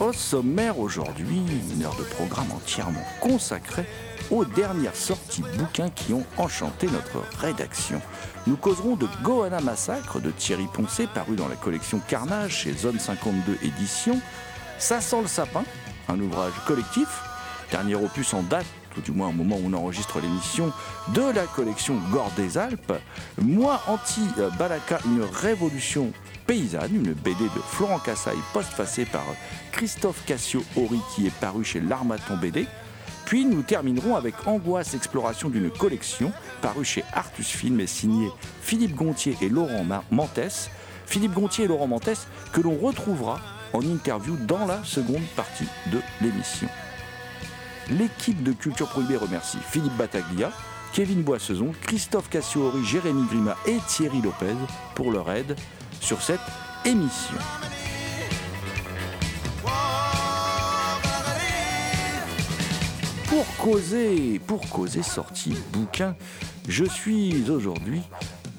Au sommaire aujourd'hui, une heure de programme entièrement consacrée aux dernières sorties bouquins qui ont enchanté notre rédaction. Nous causerons de Gohanna Massacre de Thierry Poncé, paru dans la collection Carnage chez Zone 52 Éditions. Ça sent le sapin, un ouvrage collectif, dernier opus en date, tout du moins au moment où on enregistre l'émission, de la collection Gore des Alpes. Moi, anti-Balaka, une révolution paysanne, une BD de Florent Cassaille, postfacée par Christophe Cassio-Horry, qui est paru chez l'Armaton BD. Puis nous terminerons avec Angoisse Exploration d'une collection, paru chez Artus Film et signé Philippe Gontier et Laurent Ma- Mantes. Philippe Gontier et Laurent Mantes que l'on retrouvera en interview dans la seconde partie de l'émission. L'équipe de Culture Prohibée remercie Philippe Bataglia, Kevin Boissezon, Christophe Cassio-Horry, Jérémy Grima et Thierry Lopez pour leur aide sur cette émission. Pour causer, pour causer sortie bouquin, je suis aujourd'hui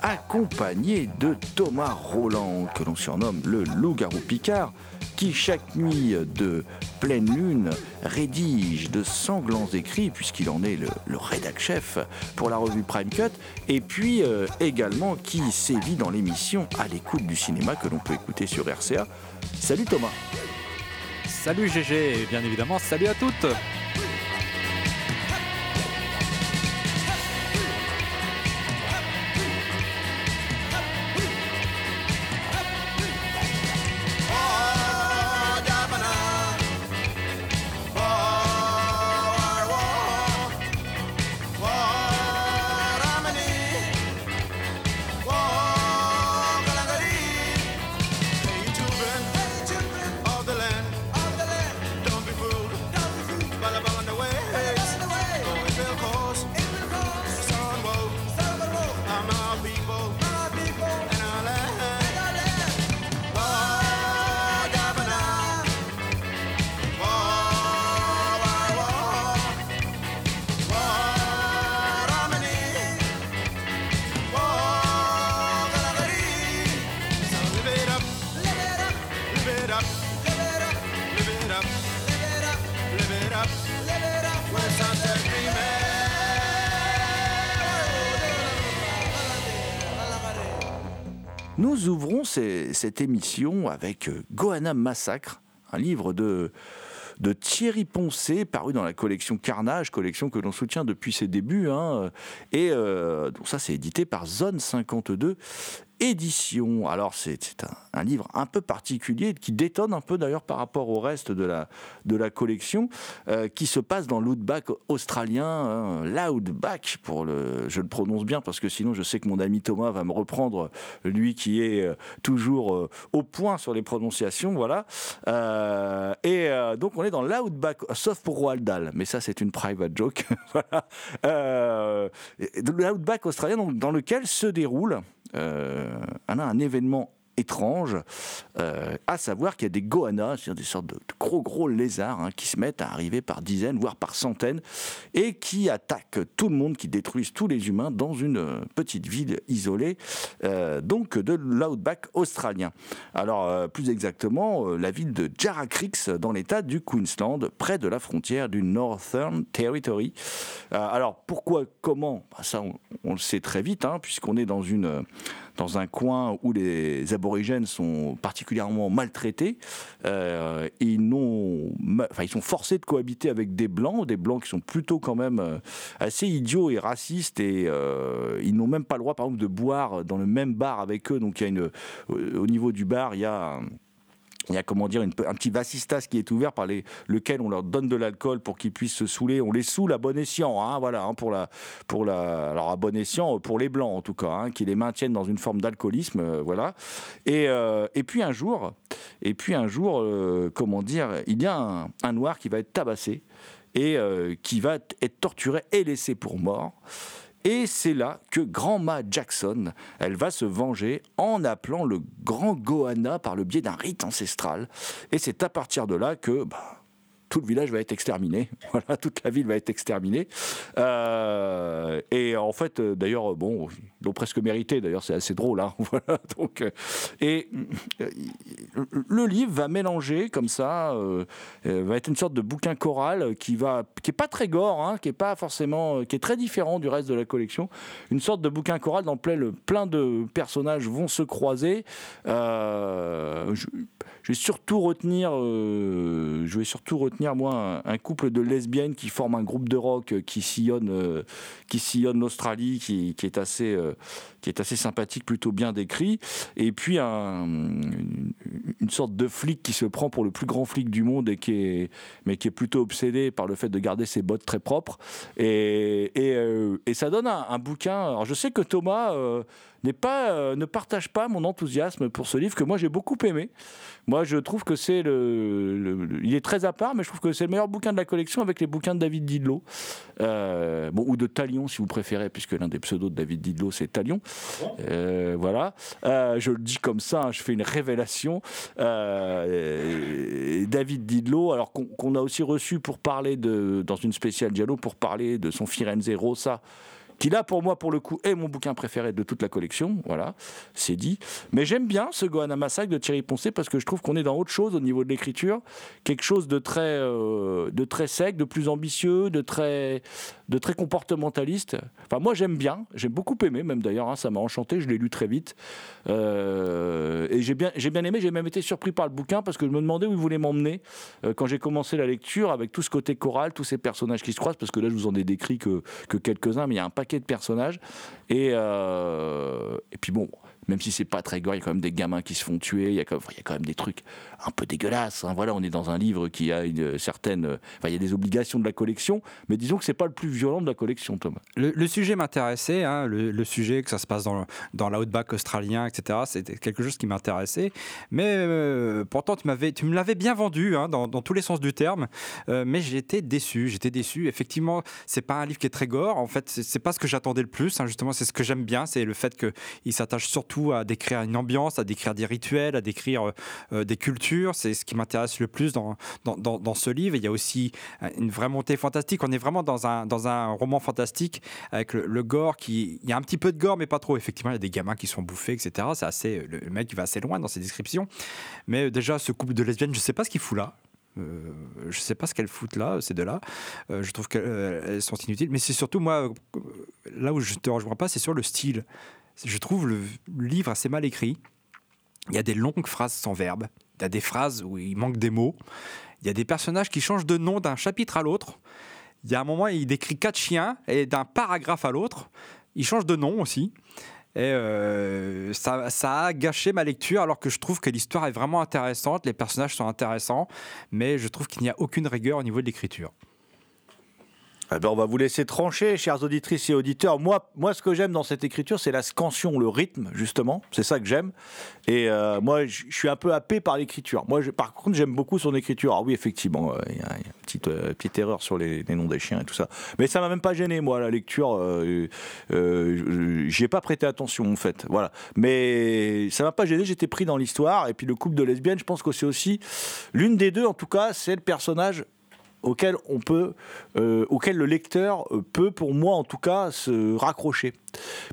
accompagné de Thomas Roland, que l'on surnomme le loup-garou Picard, qui chaque nuit de pleine lune rédige de sanglants écrits, puisqu'il en est le, le rédac-chef pour la revue Prime Cut, et puis euh, également qui sévit dans l'émission à l'écoute du cinéma que l'on peut écouter sur RCA. Salut Thomas Salut GG bien évidemment salut à toutes cette émission avec euh, Gohanna Massacre, un livre de, de Thierry Poncé, paru dans la collection Carnage, collection que l'on soutient depuis ses débuts. hein, et euh, donc ça, c'est édité par Zone 52 Édition. Alors, c'est un, livre un peu particulier qui détonne un peu d'ailleurs par rapport au reste de la, de la collection, euh, qui se passe dans l'outback australien, hein, l'outback, pour le, je le prononce bien parce que sinon je sais que mon ami Thomas va me reprendre, lui qui est euh, toujours euh, au point sur les prononciations, voilà. Et donc on est dans l'outback, sauf pour Roald Dahl, mais ça c'est une private joke, voilà. L'outback australien dans lequel se déroule un, un événement étrange, euh, à savoir qu'il y a des goannas, c'est-à-dire des sortes de, gros gros lézards hein, qui se mettent à arriver par dizaines, voire par centaines, et qui attaquent tout le monde, qui détruisent tous les humains dans une euh, petite ville isolée, euh, donc de l'outback australien. Alors plus exactement, la ville de Jarrah Creeks dans l'état du Queensland, près de la frontière du Northern Territory. Alors pourquoi, comment? Bah, Ça, on, le sait très vite, hein, puisqu'on est dans une dans un coin où les aborigènes sont particulièrement maltraités. Euh, ils, sont forcés de cohabiter avec des blancs, des blancs qui sont plutôt quand même euh, assez idiots et racistes, et euh, ils n'ont même pas le droit, par exemple, de boire dans le même bar avec eux. Donc il y a une, au niveau du bar, il y a il y a comment dire un petit vassistas qui est ouvert par lequel on leur donne de l'alcool pour qu'ils puissent se saouler. On les saoule à bon escient, hein, voilà, hein, pour la, pour la, alors à bon escient euh, pour les blancs en tout cas, hein, qui les maintiennent dans une forme d'alcoolisme, euh, voilà. Et, euh, et puis un jour, et puis un jour, comment dire, il y a un, noir qui va être tabassé et qui va être torturé et laissé pour mort. Et c'est là que Grand-Ma Jackson, elle va se venger en appelant le Grand Goanna par le biais d'un rite ancestral. Et c'est à partir de là que bah, tout le village va être exterminé. Voilà, toute la ville va être exterminée. Euh, et en fait, euh, d'ailleurs, bon, ils l'ont presque mérité. D'ailleurs, c'est assez drôle. Hein, voilà, donc, euh, et le livre va mélanger comme ça, va être une sorte de bouquin choral qui va, qui est pas très gore, hein, qui est pas forcément, qui est très différent du reste de la collection. Une sorte de bouquin choral dans lequel le- plein de personnages vont se croiser. Je, vais surtout retenir, je vais surtout retenir moi un, couple de lesbiennes qui forment un groupe de rock euh, qui sillonne, euh, sillonne l'Australie, qui, qui est assez, euh, qui est assez sympathique, plutôt bien décrit. Et puis un, une, sorte de flic qui se prend pour le plus grand flic du monde et qui est, mais qui est plutôt obsédé par le fait de garder ses bottes très propres. Et, et, ça donne un, un bouquin. Alors je sais que Thomas n'est pas, euh, ne partage pas mon enthousiasme pour ce livre que moi j'ai beaucoup aimé. Moi je trouve que c'est le, il est très à part, mais je trouve que c'est le meilleur bouquin de la collection avec les bouquins de David Didlot, Euh, bon ou de Talion si vous préférez, puisque l'un des pseudos de David Didlot c'est Talion. Euh, voilà, je le dis comme ça, hein, je fais une révélation. David Didlot, alors qu'on qu'on a aussi reçu pour parler de, dans une spéciale Diallo, pour parler de son Firenze Rossa, qui là pour moi pour le coup est mon bouquin préféré de toute la collection, voilà, c'est dit. Mais j'aime bien ce Gohanna Massacre de Thierry Poncet parce que je trouve qu'on est dans autre chose au niveau de l'écriture, quelque chose de très, euh, de très sec, de plus ambitieux, de très, de très comportementaliste. Enfin moi j'aime bien, j'ai beaucoup aimé même d'ailleurs, hein, ça m'a enchanté, je l'ai lu très vite. Euh, et j'ai bien, j'ai bien aimé, j'ai même été surpris par le bouquin parce que je me demandais où il voulait m'emmener euh, quand j'ai commencé la lecture avec tout ce côté choral, tous ces personnages qui se croisent, parce que là je vous en ai décrit que, que quelques-uns, mais il y a un paquet de personnages. Et, euh, et puis bon, même si c'est pas très gore, il y a quand même des gamins qui se font tuer, il y a quand, même des trucs un peu dégueulasses. hein. Voilà, on est dans un livre qui a une certaine. Enfin, il y a des obligations de la collection, mais disons que c'est pas le plus violent de la collection, Thomas. Le, sujet m'intéressait, hein, le, sujet que ça se passe dans, l'outback australien, etc. C'était quelque chose qui m'intéressait. Mais euh, pourtant, tu, tu me l'avais bien vendu hein, dans, dans tous les sens du terme. Euh, mais j'étais déçu. J'étais déçu. Effectivement, c'est pas un livre qui est très gore. En fait, c'est, c'est pas ce que j'attendais le plus. justement, c'est ce que j'aime bien. C'est le fait qu'il s'attache surtout à décrire une ambiance, à décrire des rituels, à décrire euh, euh, des cultures. C'est ce qui m'intéresse le plus dans, dans, ce livre. Il y a aussi euh, une vraie montée fantastique. On est vraiment dans un, dans un roman fantastique avec le, gore qui. Il y a un petit peu de gore, mais pas trop. Effectivement, il y a des gamins qui sont bouffés, etc. C'est assez. Le mec va assez loin dans ses descriptions. Mais déjà, ce couple de lesbiennes, je sais pas ce qu'il fout là. Euh, je sais pas ce qu'elles foutent là, ces deux-là. Je trouve qu'elles sont inutiles. Mais c'est surtout, moi, là où je te rejoins pas, c'est sur le style. Je trouve le livre assez mal écrit. Il y a des longues phrases sans verbe. Il y a des phrases où il manque des mots. Il y a des personnages qui changent de nom d'un chapitre à l'autre. Il y a un moment, il décrit quatre chiens et d'un paragraphe à l'autre, il change de nom aussi. Et euh, ça, ça a gâché ma lecture alors que je trouve que l'histoire est vraiment intéressante, les personnages sont intéressants, mais je trouve qu'il n'y a aucune rigueur au niveau de l'écriture. Eh ben, on va vous laisser trancher, chères auditrices et auditeurs. Moi, moi ce que j'aime dans cette écriture, c'est la scansion, le rythme, justement. C'est ça que j'aime. Et euh, moi, je suis un peu happé par l'écriture. Moi, par contre, j'aime beaucoup son écriture. Ah oui, effectivement, euh, il y a une petite, euh, petite erreur sur les, noms des chiens et tout ça. Mais ça m'a même pas gêné, moi, la lecture. J'y ai pas prêté attention, en fait. Voilà. Mais ça m'a pas gêné. J'étais pris dans l'histoire. Et puis le couple de lesbiennes, je pense que c'est aussi l'une des deux, en tout cas, c'est le personnage auquel on peut, euh, auquel le lecteur euh, peut, pour moi en tout cas, se raccrocher.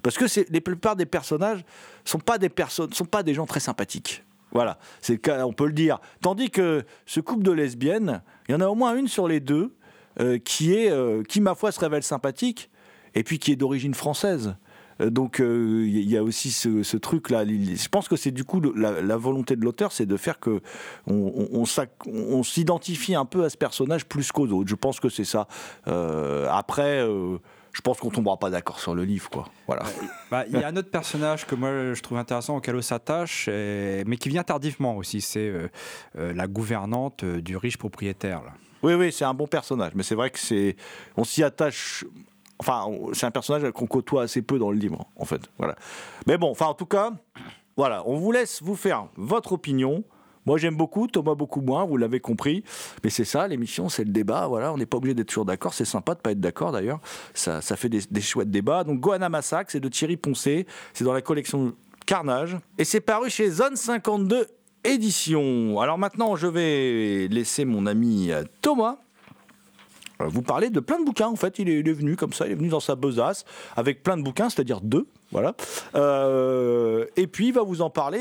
Parce que c'est la plupart des personnages sont pas des personnes, sont pas des gens très sympathiques. Voilà, c'est on peut le dire. Tandis que ce couple de lesbiennes, il y en a au moins une sur les deux euh, qui est, qui ma foi se révèle sympathique, et puis qui est d'origine française. Euh, Donc euh, il y a aussi ce, ce truc-là. Je pense que c'est du coup la, la volonté de l'auteur, c'est de faire que on, on- on s'ac- on s'identifie un peu à ce personnage plus qu'aux autres. Je pense que c'est ça. Euh, après, euh, je pense qu'on tombera pas d'accord sur le livre, quoi. Voilà. Bah, Il y a un autre personnage que moi je trouve intéressant auquel on s'attache, mais qui vient tardivement aussi. C'est euh, euh, la gouvernante euh, du riche propriétaire. là. Oui, oui, c'est un bon personnage, mais c'est vrai que c'est, on s'y attache. Enfin, c'est un personnage qu'on côtoie assez peu dans le livre, en fait. Voilà. Mais bon, enfin, en tout cas, voilà, on vous laisse vous faire votre opinion. Moi, j'aime beaucoup, Thomas beaucoup moins, vous l'avez compris. Mais c'est ça, l'émission, c'est le débat. Voilà, on n'est pas obligé d'être toujours d'accord. C'est sympa de pas être d'accord, d'ailleurs. Ça, ça fait des, des chouettes débats. Donc, Gohanna Massacre, c'est de Thierry Poncé. C'est dans la collection Carnage. Et c'est paru chez Zone 52 Éditions. Alors maintenant, je vais laisser mon ami euh, Thomas vous parler de plein de bouquins. En fait, il est, venu comme ça, il est venu dans sa besace avec plein de bouquins, c'est-à-dire deux. Voilà. Euh, et puis, il va vous en parler.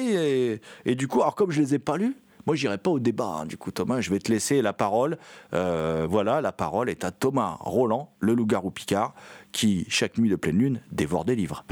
Et, et du coup, alors comme je les ai pas lus, moi, j'irai pas au débat. hein. Du coup, Thomas, je vais te laisser la parole. Euh, voilà, la parole est à Thomas Roland, le loup-garou Picard, qui, chaque nuit de pleine lune, dévore des livres.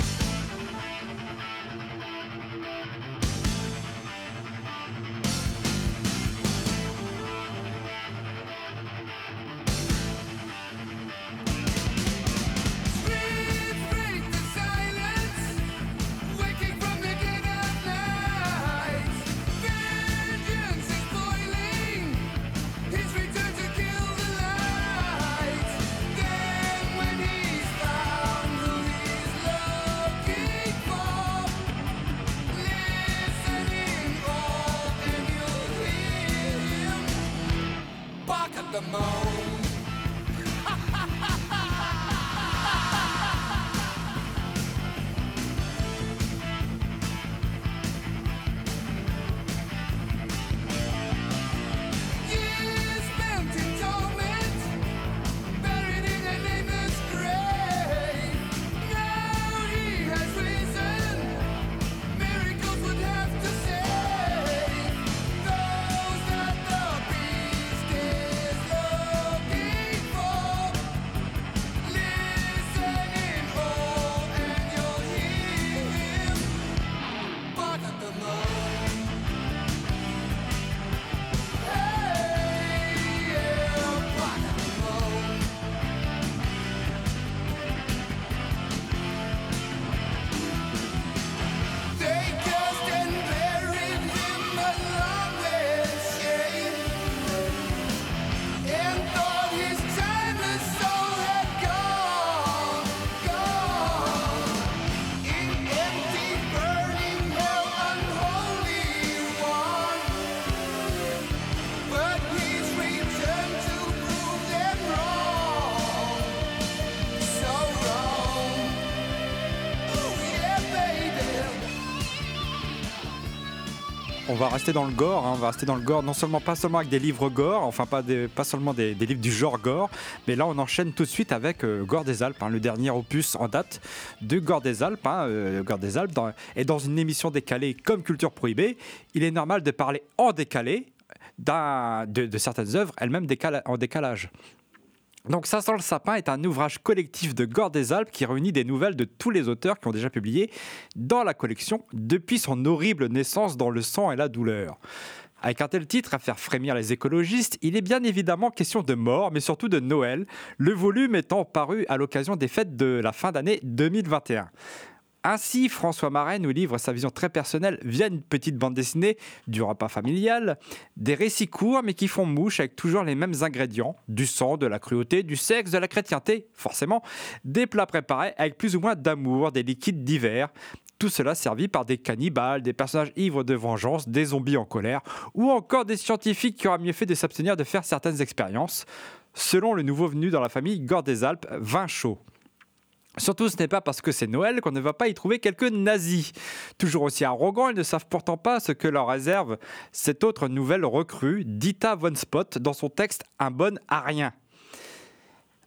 On va rester dans le gore, hein, on va rester dans le gore, non seulement pas seulement avec des livres gore, enfin pas, seulement des, livres du genre gore, mais là on enchaîne tout de suite avec euh, Gore des Alpes, hein, le dernier opus en date de Gore des Alpes. hein, euh, Gore des Alpes et dans une émission décalée comme Culture Prohibée, il est normal de parler en décalé de, certaines œuvres, elles-mêmes en décalage. Donc Ça sent le sapin est un ouvrage collectif de Gore des Alpes qui réunit des nouvelles de tous les auteurs qui ont déjà publié dans la collection depuis son horrible naissance dans le sang et la douleur. Avec un tel titre à faire frémir les écologistes, il est bien évidemment question de mort, mais surtout de Noël, le volume étant paru à l'occasion des fêtes de la fin d'année 2021. Ainsi, François Marais nous livre sa vision très personnelle via une petite bande dessinée du repas familial, des récits courts mais qui font mouche avec toujours les mêmes ingrédients, du sang, de la cruauté, du sexe, de la chrétienté, forcément, des plats préparés avec plus ou moins d'amour, des liquides divers, tout cela servi par des cannibales, des personnages ivres de vengeance, des zombies en colère, ou encore des scientifiques qui auraient mieux fait de s'abstenir de faire certaines expériences, selon le nouveau venu dans la famille Gore des Alpes, vin chaud. Surtout, ce n'est pas parce que c'est Noël qu'on ne va pas y trouver quelques nazis. Toujours aussi arrogants, ils ne savent pourtant pas ce que leur réserve cette autre nouvelle recrue, Dita Von Spot, dans son texte Un bon à rien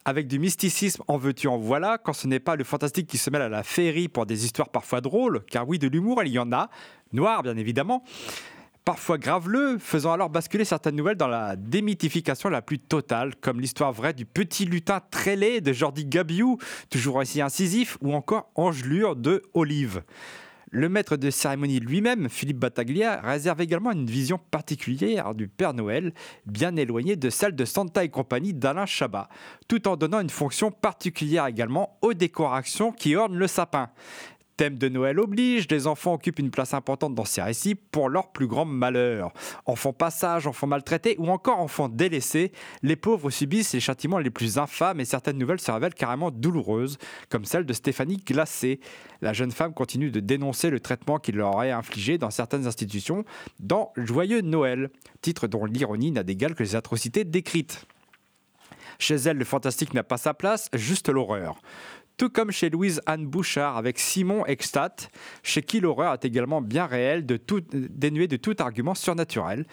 avec du mysticisme en veux-tu en voilà, quand ce n'est pas le fantastique qui se mêle à la féerie pour des histoires parfois drôles, car oui, de l'humour, il y en a, noir bien évidemment, parfois graveleux, faisant alors basculer certaines nouvelles dans la démythification la plus totale, comme l'histoire vraie du petit lutin laid de Jordi Gabiou, toujours aussi incisif, ou encore Angelure de Olive. Le maître de cérémonie lui-même, Philippe Battaglia, réserve également une vision particulière du Père Noël, bien éloignée de celle de Santa et compagnie d'Alain Chabat, tout en donnant une fonction particulière également aux décorations qui ornent le sapin. Thème de Noël oblige, les enfants occupent une place importante dans ces récits pour leur plus grand malheur. Enfants passages, enfants maltraités ou encore enfants délaissés, les pauvres subissent les châtiments les plus infâmes et certaines nouvelles se révèlent carrément douloureuses, comme celle de Stéphanie Glacé. La jeune femme continue de dénoncer le traitement qu'il leur est infligé dans certaines institutions dans Joyeux Noël, titre dont l'ironie n'a d'égal que les atrocités décrites. Chez elle, le fantastique n'a pas sa place, juste l'horreur tout comme chez Louise Anne Bouchard avec Simon Extat, chez qui l'horreur est également bien réelle, tout, dénuée de tout argument surnaturel.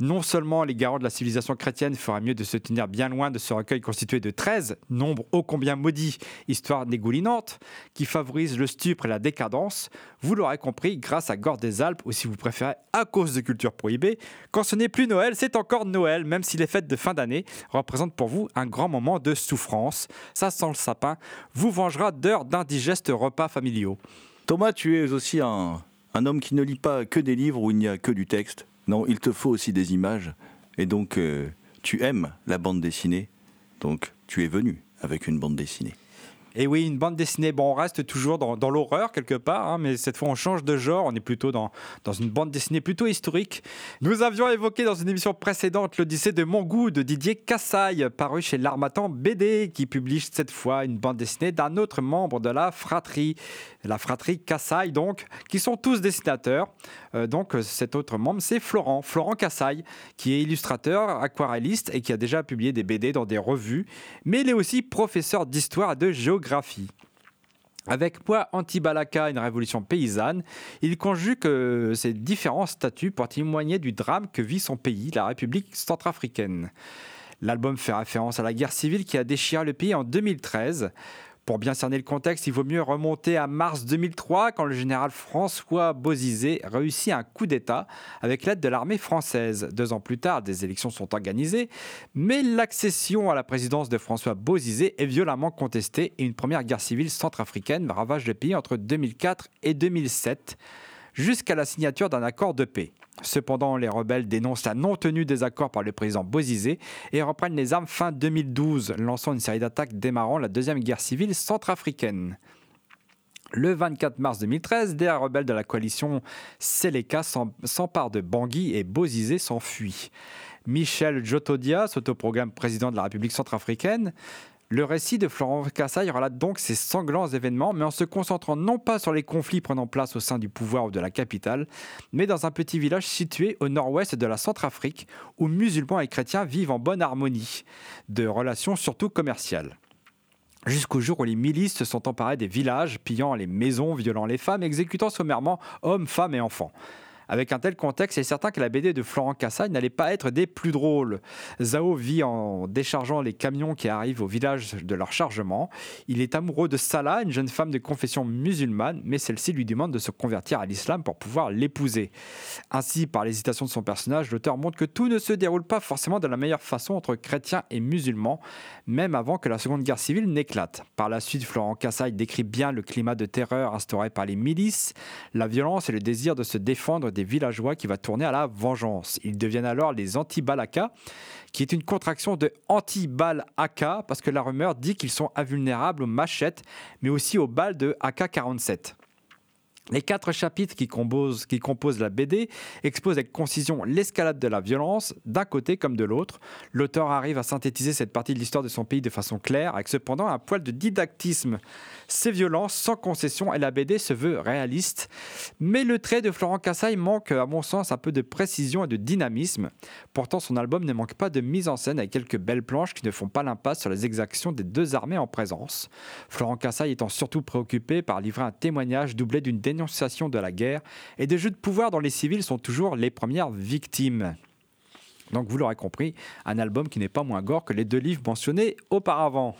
Non seulement les garants de la civilisation chrétienne feraient mieux de se tenir bien loin de ce recueil constitué de 13, nombre ô combien maudit, histoire dégoulinante, qui favorise le stupre et la décadence, vous l'aurez compris grâce à Gore des Alpes, ou si vous préférez à cause de culture prohibée, quand ce n'est plus Noël, c'est encore Noël, même si les fêtes de fin d'année représentent pour vous un grand moment de souffrance. Ça sent le sapin, vous vengera d'heures d'indigestes repas familiaux. Thomas, tu es aussi un homme qui ne lit pas que des livres où il n'y a que du texte. Non, il te faut aussi des images. Et donc, euh, tu aimes la bande dessinée. Donc, tu es venu avec une bande dessinée. Et oui, une bande dessinée, bon, on reste toujours dans, l'horreur quelque part, hein, mais cette fois on change de genre, on est plutôt dans, dans une bande dessinée plutôt historique. Nous avions évoqué dans une émission précédente l'Odyssée de mon goût de Didier Cassaille, paru chez l'Armatan BD, qui publie cette fois une bande dessinée d'un autre membre de la fratrie, la fratrie Cassaille donc, qui sont tous dessinateurs. Euh, donc cet autre membre, c'est Florent, Florent Cassaille, qui est illustrateur, aquarelliste et qui a déjà publié des BD dans des revues, mais il est aussi professeur d'histoire et de géographie avec Poids Anti-Balaka, une révolution paysanne, il conjugue euh, ces différents statuts pour témoigner du drame que vit son pays, la République centrafricaine. L'album fait référence à la guerre civile qui a déchiré le pays en 2013. Pour bien cerner le contexte, il vaut mieux remonter à mars 2003 quand le général François Bozizé réussit un coup d'État avec l'aide de l'armée française. Deux ans plus tard, des élections sont organisées, mais l'accession à la présidence de François Bozizé est violemment contestée et une première guerre civile centrafricaine ravage le pays entre 2004 et 2007 jusqu'à la signature d'un accord de paix. Cependant, les rebelles dénoncent la non-tenue des accords par le président Bozizé et reprennent les armes fin 2012, lançant une série d'attaques démarrant la deuxième guerre civile centrafricaine. Le 24 mars 2013, des rebelles de la coalition Seleka s'emparent de Bangui et Bozizé s'enfuit. Michel Jotodia s'autoprogramme président de la République centrafricaine. Le récit de Florent Cassaille relate donc ces sanglants événements, mais en se concentrant non pas sur les conflits prenant place au sein du pouvoir ou de la capitale, mais dans un petit village situé au nord-ouest de la Centrafrique, où musulmans et chrétiens vivent en bonne harmonie, de relations surtout commerciales. Jusqu'au jour où les milices se sont emparées des villages, pillant les maisons, violant les femmes, exécutant sommairement hommes, femmes et enfants. Avec un tel contexte, il est certain que la BD de Florent Cassagne n'allait pas être des plus drôles. Zhao vit en déchargeant les camions qui arrivent au village de leur chargement. Il est amoureux de Salah, une jeune femme de confession musulmane, mais celle-ci lui demande de se convertir à l'islam pour pouvoir l'épouser. Ainsi, par l'hésitation de son personnage, l'auteur montre que tout ne se déroule pas forcément de la meilleure façon entre chrétiens et musulmans, même avant que la Seconde Guerre civile n'éclate. Par la suite, Florent Cassagne décrit bien le climat de terreur instauré par les milices, la violence et le désir de se défendre des villageois qui va tourner à la vengeance. Ils deviennent alors les anti-balaka, qui est une contraction de anti-bal-AK, parce que la rumeur dit qu'ils sont invulnérables aux machettes, mais aussi aux balles de AK-47. Les quatre chapitres qui composent, la BD exposent avec concision l'escalade de la violence, d'un côté comme de l'autre. L'auteur arrive à synthétiser cette partie de l'histoire de son pays de façon claire, avec cependant un poil de didactisme. C'est violent, sans concession, et la BD se veut réaliste. Mais le trait de Florent Cassaille manque, à mon sens, un peu de précision et de dynamisme. Pourtant, son album ne manque pas de mise en scène avec quelques belles planches qui ne font pas l'impasse sur les exactions des deux armées en présence. Florent Cassaille étant surtout préoccupé par livrer un témoignage doublé d'une dénonciation de la guerre et des jeux de pouvoir dont les civils sont toujours les premières victimes. Donc vous l'aurez compris, un album qui n'est pas moins gore que les deux livres mentionnés auparavant.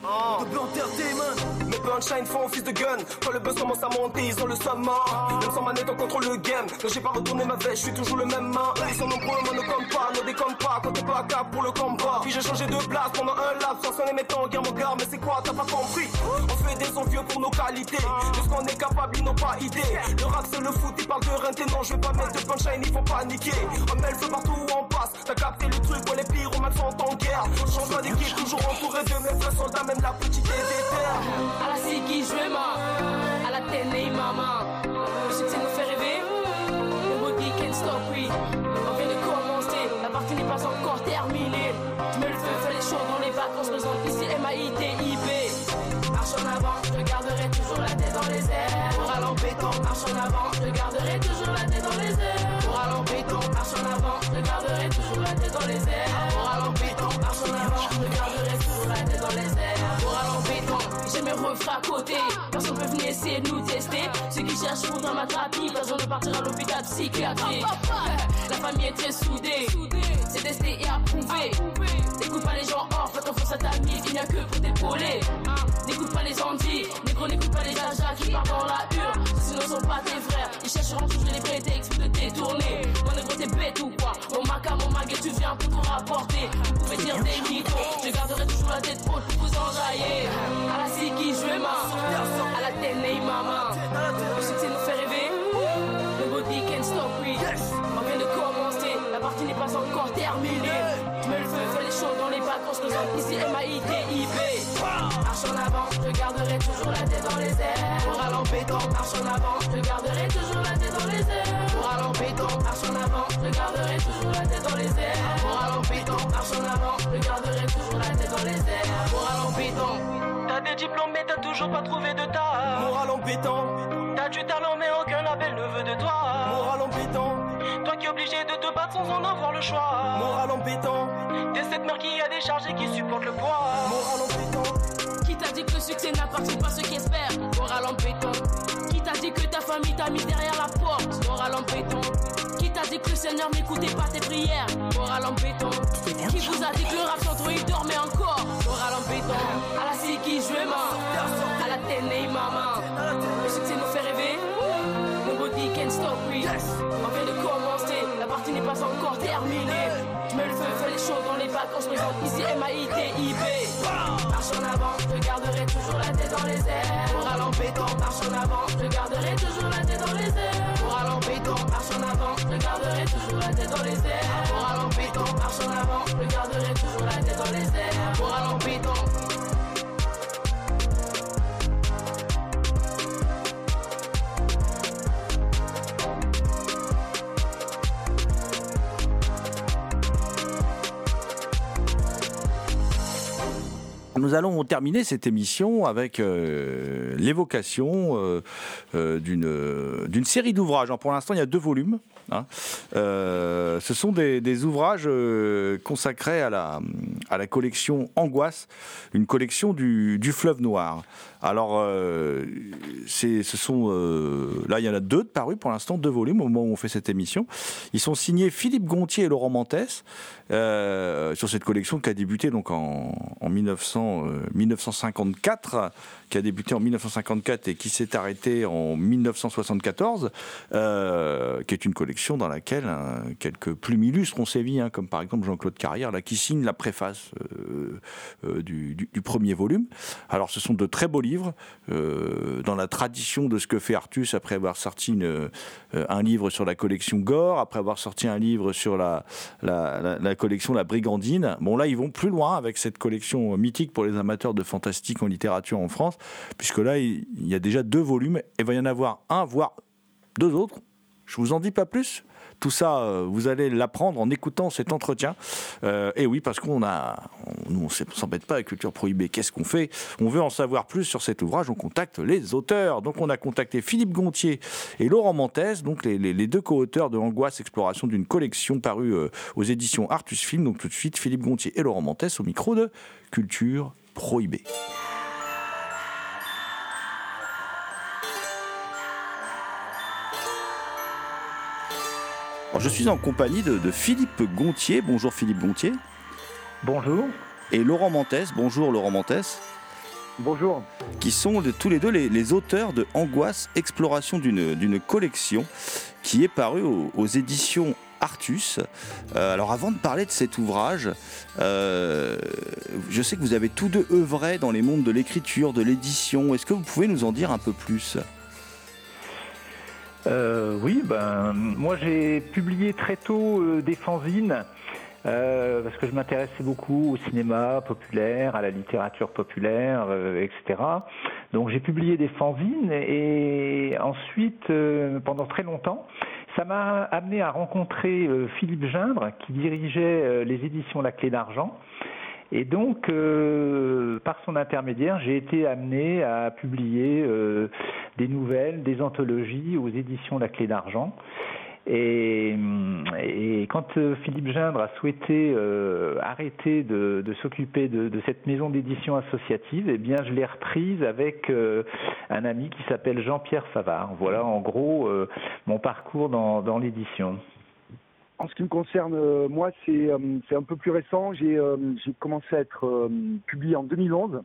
Punchlines font office de gun. Quand le buzz commence à monter, ils ont le somme mort. Même sans manette, on contrôle le game. Quand j'ai pas retourné ma veste, je suis toujours le même main. Ils sont nombreux, moi ne compte pas, ne déconne pas. Quand t'es pas cap pour le combat. Puis j'ai changé de place pendant un laps, sans sonner mes temps, guerre mon gars. Mais c'est quoi, t'as pas compris? On fait des envieux pour nos qualités. De ce qu'on est capable, ils n'ont pas idée. Le rap, c'est le foot, ils parlent de rinté. Non, je vais pas mettre de punchline, ils font paniquer. On met le feu partout où on passe. T'as capté le truc, ouais, les on sont en guerre. Change d'équipe, toujours entouré de mes frères soldats, même la petite est Siki, je ma À la télé, maman. Le succès nous fait rêver. Nobody can stop, oui. On vient de commencer. La partie n'est pas encore terminée. Je mets le feu, fais les choses dans les vacances. Présente ici M-A-I-T-I-B. Marche en avant, je garderai toujours la tête dans les airs. Moral en béton, marche en avant, je garderai toujours la tête dans les airs. Moral en béton, marche en avant, je garderai refrains à côté. Personne peut venir essayer de nous tester. Ceux qui cherchent faudra m'attraper. Personne ne partira à l'hôpital psychiatrique. La famille est très soudée. C'est testé et approuvé. N'écoute pas les gens hors, fais confiance à ta mie, il n'y a que pour t'épauler. N'écoute pas les andis, négro, n'écoute pas les jajas qui partent dans la hure. Sinon, ne sont pas tes frères. Ils chercheront toujours les prétextes pour te détourner. Mon négro, t'es bête ou quoi? Mon maca, mon maguet, tu viens pour tout rapporter. Je garderai toujours la tête haute pour vous enjailler. À la Siki, je ma. À la encore terminée. Je mets le feu, fais les choses dans les vacances. Présente ici M-A-I-T-I-B. Marche en avant, je garderai toujours la tête dans les airs. Moral en béton, marche en avant, je garderai toujours la tête dans les airs. Moral en béton, marche en avant, je garderai toujours la tête dans les airs. Moral en béton, marche en avant, je garderai toujours la tête dans les airs. Moral en béton. T'as des diplômes, mais t'as toujours pas trouvé de taf. Moral en béton. T'as du talent, mais aucun label ne veut de toi. Qui obligé de te battre sans en avoir le choix. Moral en béton. T'es cette mère qui a des charges et qui supporte le poids. Moral en béton. Qui t'a dit que le succès n'appartient pas à ceux qui espèrent? Moral en béton. Qui t'a dit que ta famille t'a mis derrière la porte? Moral en béton. Qui t'a dit que le Seigneur n'écoutait pas tes prières? Moral en béton. Qui vous a dit que le rap sans il dormait encore? Moral en béton. À la Siki, je ma. À la télé, maman. Le succès nous fait rêver. Nobody can stop, oui. Pas encore terminée. Je mets le feu, fais les choses dans les vacances. Présente ici M-A-I-T-I-B. Marche en avant, je garderai toujours la tête dans les airs. Moral en béton, marche en avant, je garderai toujours la tête dans les airs. Moral en béton, marche en avant, je garderai toujours la tête dans les airs. Moral en béton, marche en avant, je garderai toujours la tête dans les airs. Moral en Nous allons terminer cette émission avec euh, l'évocation euh, euh, d'une série d'ouvrages. Pour l'instant, il y a deux volumes. hein. Ce sont des, ouvrages consacrés à la, collection Angoisse, une collection du, fleuve noir. Alors, ce sont là, il y en a deux de parus pour l'instant, deux volumes au moment où on fait cette émission. Ils sont signés Philippe Gontier et Laurent Mantes euh, sur cette collection qui a débuté donc en, en 1900, euh, 1954, qui a débuté en 1954 et qui s'est arrêtée en 1974, euh, qui est une collection dans laquelle hein, quelques plumes illustres ont sévi, hein, comme par exemple Jean-Claude Carrière, là, qui signe la préface euh, euh, du, premier volume. Alors, ce sont de très beaux livres, euh, dans la tradition de ce que fait Artus après avoir sorti euh, un livre sur la collection Gore, après avoir sorti un livre sur la- la collection La Brigandine. Bon, là, ils vont plus loin avec cette collection mythique pour les amateurs de fantastique en littérature en France, puisque là, il il y a déjà deux volumes, et il va y en avoir un, voire deux autres. Je vous en dis pas plus. Tout ça, euh, vous allez l'apprendre en écoutant cet entretien. Euh, et oui, parce qu'on a, nous, on s'embête pas avec Culture Prohibée. Qu'est-ce qu'on fait? On veut en savoir plus sur cet ouvrage. On contacte les auteurs. Donc, on a contacté Philippe Gontier et Laurent Montes, donc les, deux co-auteurs de Angoisse Exploration d'une collection parue euh, aux éditions Artus Film. Donc, tout de suite, Philippe Gontier et Laurent Montes au micro de Culture Prohibée. Alors, je suis en compagnie de, de Philippe Gontier. Bonjour Philippe Gontier. Bonjour. Et Laurent Montes. Bonjour Laurent Montes. Bonjour. Qui sont de- tous les deux les, les auteurs de Angoisse, exploration d'une d'une collection qui est parue aux, aux éditions Artus. Euh, alors avant de parler de cet ouvrage, euh, je sais que vous avez tous deux œuvré dans les mondes de l'écriture, de l'édition. Est-ce que vous pouvez nous en dire un peu plus? Euh, oui, ben, moi j'ai publié très tôt euh, des fanzines euh, parce que je m'intéressais beaucoup au cinéma populaire, à la littérature populaire, euh, etc. Donc j'ai publié des fanzines et ensuite, euh, pendant très longtemps, ça m'a amené à rencontrer Philippe Gindre qui dirigeait les éditions La Clé d'Argent. Et donc, euh, par son intermédiaire, j'ai été amené à publier euh, des nouvelles, des anthologies aux éditions La Clé d'Argent. Et, quand euh, Philippe Gindre a souhaité arrêter de, s'occuper de, cette maison d'édition associative, eh bien, je l'ai reprise avec un ami qui s'appelle Jean-Pierre Favard. Voilà, en gros, mon parcours dans l'édition. En ce qui me concerne, euh, moi, c'est euh, c'est un peu plus récent. J'ai euh, commencé à être publié en 2011.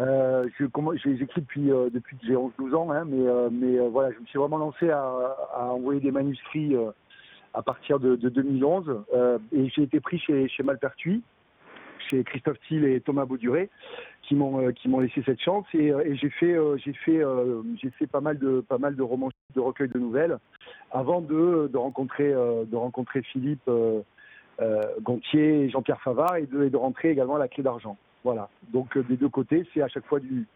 Euh, je commen- j'ai- J'écris depuis, depuis que j'ai 11-12 ans, hein, mais, voilà, je me suis vraiment lancé à, envoyer des manuscrits à partir de, de 2011. euh, et j'ai été pris chez, chez Malpertuis, chez Christophe Thiel et Thomas Bauduré, qui m'ont euh, qui m'ont laissé cette chance. Et, euh, j'ai fait euh, j'ai fait j'ai fait pas mal de pas mal de romans, de recueils de nouvelles, avant de de rencontrer de rencontrer Philippe Gontier et Jean-Pierre Favard et de, de rentrer également à la clé d'argent. Voilà. Donc des deux côtés, c'est à chaque fois du,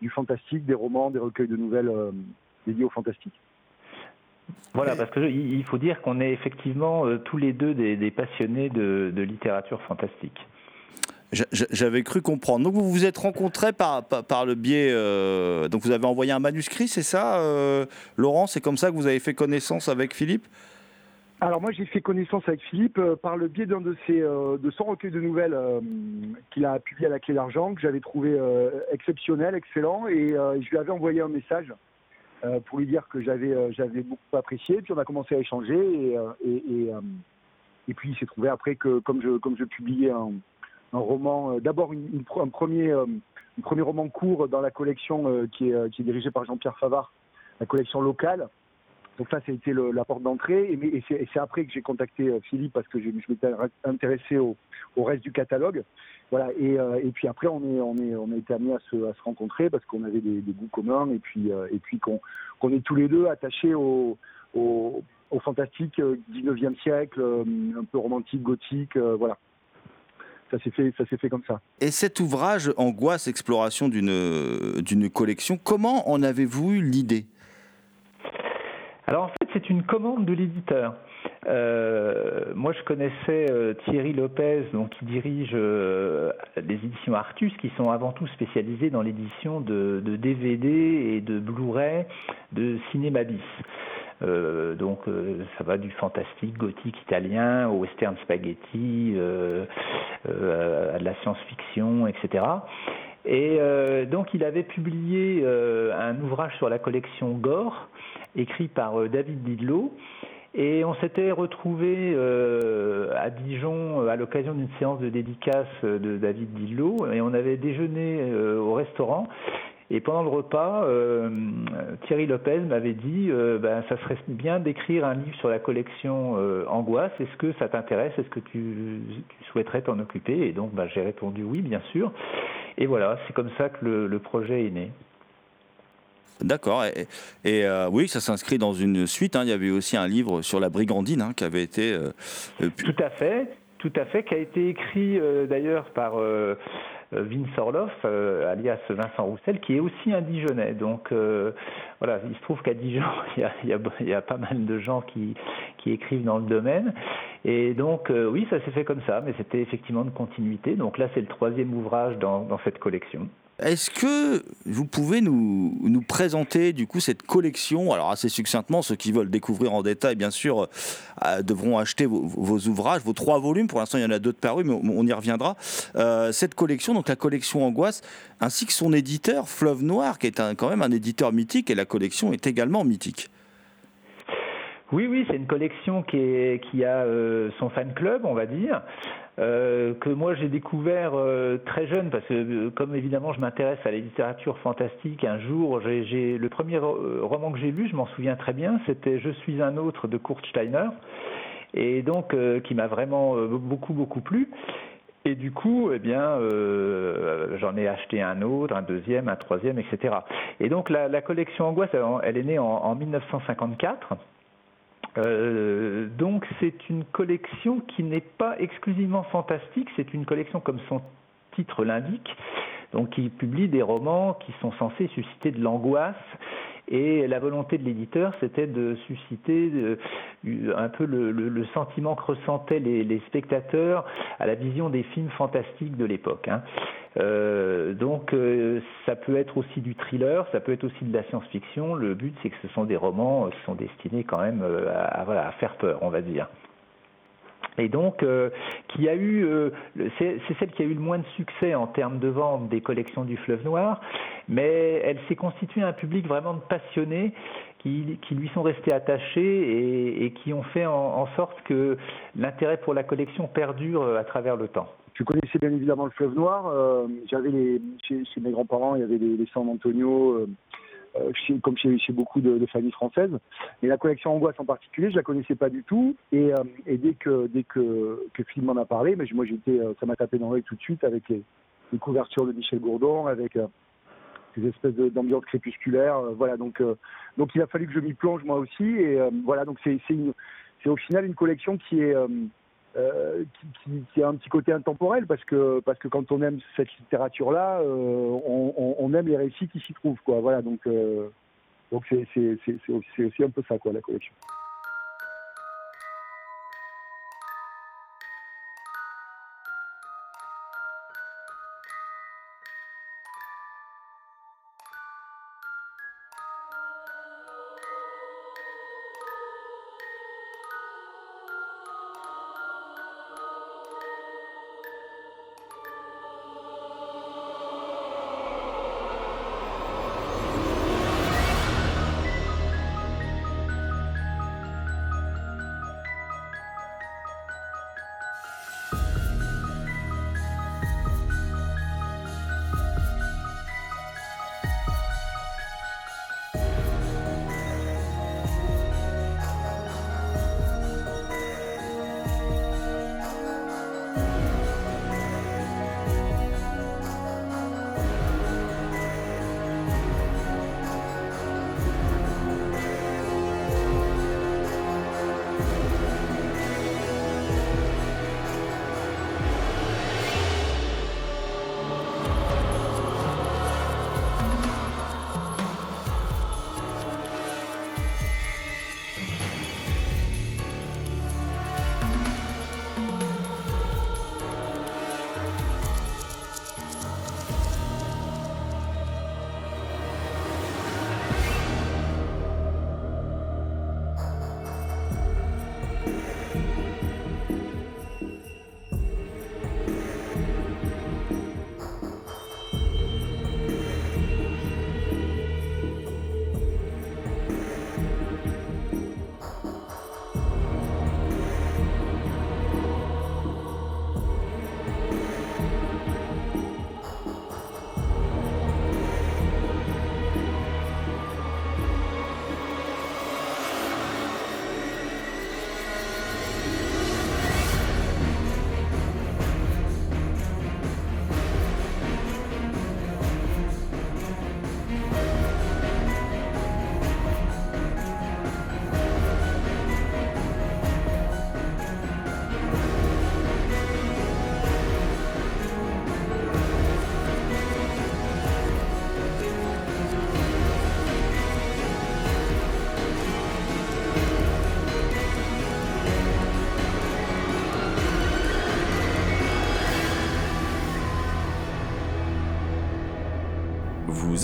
du fantastique, des romans, des recueils de nouvelles dédiés au fantastique. Voilà, parce que il faut dire qu'on est effectivement tous les deux des, des passionnés de, de littérature fantastique. J'a- j'a- J'avais cru comprendre. Donc vous vous êtes rencontrés par, par, le biais... euh, donc vous avez envoyé un manuscrit, c'est ça euh, Laurent, c'est comme ça que vous avez fait connaissance avec Philippe? Alors moi j'ai fait connaissance avec Philippe euh, par le biais d'un de ses de son recueil de nouvelles qu'il a publié à la clé d'argent que j'avais trouvé exceptionnel, excellent et je lui avais envoyé un message pour lui dire que j'avais j'avais beaucoup apprécié puis on a commencé à échanger et et, et puis il s'est trouvé après que comme je comme je publiais un, un roman euh, d'abord un premier euh, un premier roman court dans la collection euh, qui est dirigée par Jean-Pierre Favard la collection locale donc ça, ça a été la porte d'entrée. Et, c'est après que j'ai contacté Philippe parce que je, m'étais intéressé au, reste du catalogue. Voilà. Et, puis après, on est, on a été amenés à se, rencontrer parce qu'on avait des, goûts communs et puis, qu'on est tous les deux attachés au, au, au fantastique euh, 19e siècle, un peu romantique, gothique. voilà. Ça s'est fait, ça s'est fait comme ça. Et cet ouvrage, Angoisse, exploration d'une d'une collection, comment en avez-vous eu l'idée? Alors en fait, c'est une commande de l'éditeur. Euh, moi, je connaissais euh, Thierry Lopez, donc qui dirige euh, les éditions Artus, qui sont avant tout spécialisées dans l'édition de, de DVD et de Blu-ray de Cinéma bis. Euh, donc euh, ça va du fantastique gothique italien au western spaghetti, euh, à de la science-fiction, etc. Et donc il avait publié un ouvrage sur la collection Gore, écrit par David Didlot. Et on s'était retrouvé à Dijon à l'occasion d'une séance de dédicace de David Didlot et on avait déjeuné au restaurant. Et pendant le repas, euh, Thierry Lopez m'avait dit euh, ben, ça serait bien d'écrire un livre sur la collection euh, Angoisse. Est-ce que ça t'intéresse? Est-ce que tu, tu souhaiterais t'en occuper? Et donc ben, j'ai répondu oui, bien sûr. Et voilà, c'est comme ça que le, le projet est né. D'accord. Et, et, euh, oui, ça s'inscrit dans une suite. hein. Il y avait aussi un livre sur la brigandine hein, qui avait été. euh, pu- Tout à fait, tout à fait, qui a été écrit euh, d'ailleurs par Vince Orloff, euh, alias Vincent Roussel, qui est aussi un Dijonais. Donc euh, voilà, il se trouve qu'à Dijon, il y, a, pas mal de gens qui, écrivent dans le domaine. Et donc euh, oui, ça s'est fait comme ça, mais c'était effectivement de continuité. Donc là, c'est le troisième ouvrage dans cette collection. Est-ce que vous pouvez nous, présenter du coup cette collection? Alors assez succinctement, ceux qui veulent découvrir en détail, bien sûr, euh, devront acheter vos, ouvrages, vos trois volumes. Pour l'instant, il y en a d'autres parus, mais on, y reviendra. Euh, cette collection, donc la collection Angoisse, ainsi que son éditeur Fleuve Noir, qui est quand même un éditeur mythique, et la collection est également mythique. Oui, oui, c'est une collection qui, est, qui a euh, son fan club, on va dire, euh, que moi j'ai découvert euh, très jeune, parce que euh, comme évidemment je m'intéresse à la littérature fantastique, un jour, j'ai le premier roman que j'ai lu, je m'en souviens très bien, c'était Je suis un autre de Kurt Steiner, et donc euh, qui m'a vraiment beaucoup, beaucoup plu. Et du coup, eh bien, euh, j'en ai acheté un autre, un deuxième, un troisième, etc. Et donc la, la collection Angoisse, elle, elle est née en, en 1954. Euh, donc c'est une collection qui n'est pas exclusivement fantastique, c'est une collection comme son titre l'indique, donc qui publie des romans qui sont censés susciter de l'angoisse. Et la volonté de l'éditeur, c'était de susciter de, un peu le, sentiment que ressentaient les, spectateurs à la vision des films fantastiques de l'époque. Hein. Euh, donc euh, ça peut être aussi du thriller, ça peut être aussi de la science-fiction. Le but, c'est que ce sont des romans qui sont destinés quand même à faire peur, on va dire et donc euh, qui a eu, euh, c'est celle qui a eu le moins de succès en termes de vente des collections du Fleuve Noir, mais elle s'est constituée un public vraiment de passionnés qui, qui lui sont restés attachés et, qui ont fait en, sorte que l'intérêt pour la collection perdure à travers le temps. Je connaissais bien évidemment le Fleuve Noir. Euh, J'avais chez, mes grands-parents, il y avait les, San Antonio euh, chez, comme chez, beaucoup de, familles françaises. Mais la collection Angoisse en particulier, je la connaissais pas du tout. Et, euh, dès que dès que, que Philippe m'en a parlé, moi j'étais, euh, ça m'a tapé dans l'œil tout de suite avec les, les, couvertures de Michel Gourdon, avec ces espèces d'ambiance crépusculaire. voilà, donc donc il a fallu que je m'y plonge moi aussi. Et voilà, donc c'est c'est au final une collection qui est euh, qui, qui, qui, a un petit côté intemporel parce que parce que quand on aime cette littérature là, euh, on, on, aime les récits qui s'y trouvent quoi. Voilà donc euh, donc c'est aussi un peu ça quoi la collection.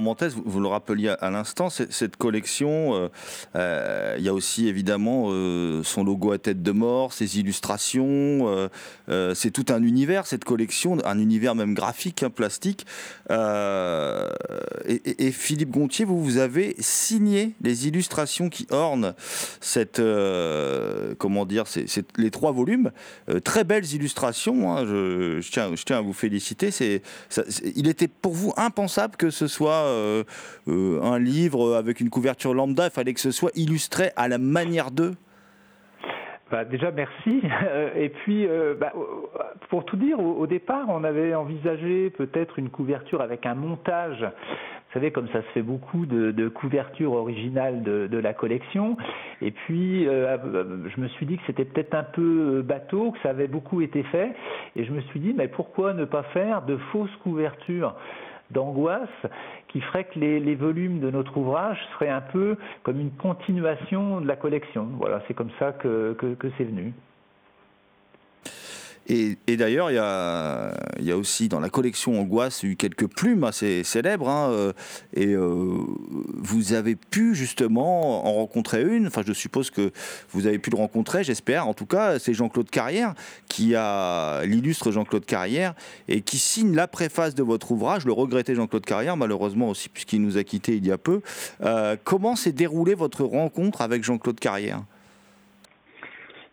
Laurent vous, le rappeliez à l'instant, cette collection, euh, euh, il y a aussi évidemment euh, son logo à tête de mort, ses illustrations, c'est tout un univers cette collection, un univers même graphique, hein, plastique. Et, Philippe Gontier, vous, vous avez signé les illustrations qui ornent cette, comment dire, les trois volumes, très belles illustrations. hein, je, tiens, à vous féliciter. Il était pour vous impensable que ce soit euh, euh, un livre avec une couverture lambda. Il fallait que ce soit illustré à la manière d'eux. Bah, déjà, merci. Euh, Et puis, bah, pour tout dire, au, départ, on avait envisagé peut-être une couverture avec un montage. Vous savez, comme ça se fait beaucoup de, couvertures originales de, la collection. Et puis, je me suis dit que c'était peut-être un peu bateau, que ça avait beaucoup été fait. Et je me suis dit, mais pourquoi ne pas faire de fausses couvertures d'angoisse qui ferait que les, volumes de notre ouvrage seraient un peu comme une continuation de la collection. Voilà, c'est comme ça que c'est venu. Et, d'ailleurs, il y a, aussi dans la collection Angoisse eu quelques plumes assez célèbres. hein, euh, et euh, vous avez pu justement en rencontrer une. Enfin, je suppose que vous avez pu le rencontrer, j'espère. En tout cas, c'est Jean-Claude Carrière qui a l'illustre Jean-Claude Carrière et qui signe la préface de votre ouvrage. Le regretté Jean-Claude Carrière, malheureusement aussi, puisqu'il nous a quittés il y a peu. Euh, comment s'est déroulée votre rencontre avec Jean-Claude Carrière?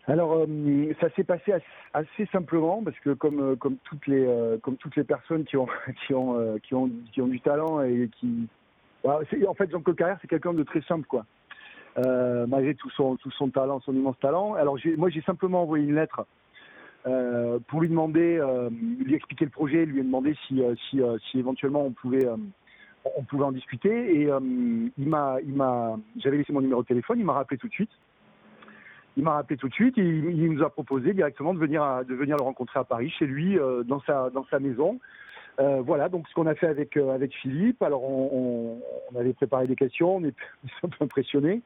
Alors, ça s'est passé assez, assez simplement parce que comme euh, comme toutes les euh, comme toutes les personnes qui ont qui ont euh, qui ont qui ont du talent et qui c'est- en fait Jean-Claude Carrière c'est quelqu'un de très simple quoi. Malgré tout son tout son talent, son immense talent. Alors moi j'ai simplement envoyé une lettre pour lui demander, lui expliquer le projet, lui demander si si, si éventuellement on pouvait on pouvait en discuter et il m'a il m'a j'avais laissé mon numéro de téléphone, il m'a rappelé tout de suite. Il m'a rappelé tout de suite et il, nous a proposé directement de venir, de venir le rencontrer à Paris, chez lui, euh, dans, sa, dans sa maison. Euh, voilà, donc ce qu'on a fait avec, euh, avec Philippe. Alors, on, on- avait préparé des questions, on est un peu impressionnés.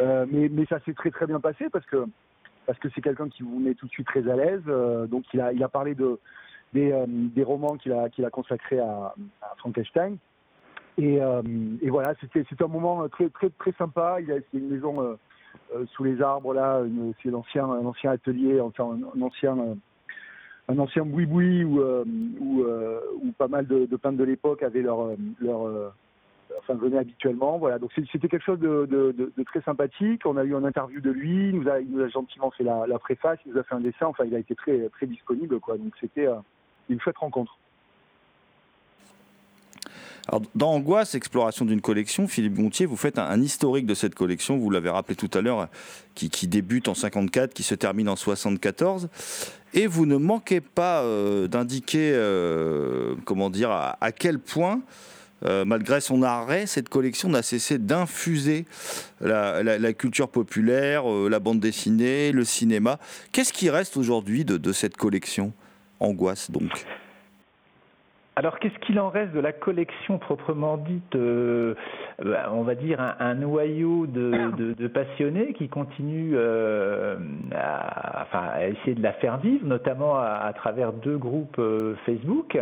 Mais, mais ça s'est très très bien passé parce que parce que c'est quelqu'un qui vous met tout de suite très à l'aise. Donc, il a, il a parlé de, des, des romans qu'il a, qu'il a consacrés à, Frankenstein. Et, et voilà, c'était un moment très très très sympa. Il a c'est une maison sous les arbres là, c'est l'ancien un ancien atelier, enfin un, ancien euh, un ancien boui-boui où, euh, où, euh, pas mal de, peintres de l'époque avaient leur euh, leur euh, enfin venaient habituellement. Voilà, donc c'était quelque chose de, très sympathique. On a eu une interview de lui, il nous a, il nous a gentiment fait la, la préface, il nous a fait un dessin. Enfin, il a été très très disponible quoi. Donc c'était euh, une chouette rencontre. Dans Angoisse, exploration d'une collection, Philippe Gontier, vous faites un, historique de cette collection, vous l'avez rappelé tout à l'heure, qui, qui débute en 54, qui se termine en 74. Et vous ne manquez pas euh, d'indiquer, euh, comment dire, à, quel point, euh, malgré son arrêt, cette collection n'a cessé d'infuser la, culture populaire, euh, la bande dessinée, le cinéma. Qu'est-ce qui reste aujourd'hui de cette collection? Angoisse, donc Alors, qu'est-ce qu'il en reste de la collection proprement dite euh, bah, On va dire un, un noyau de, passionnés qui continuent euh, à, essayer de la faire vivre, notamment à, à travers deux groupes euh, Facebook?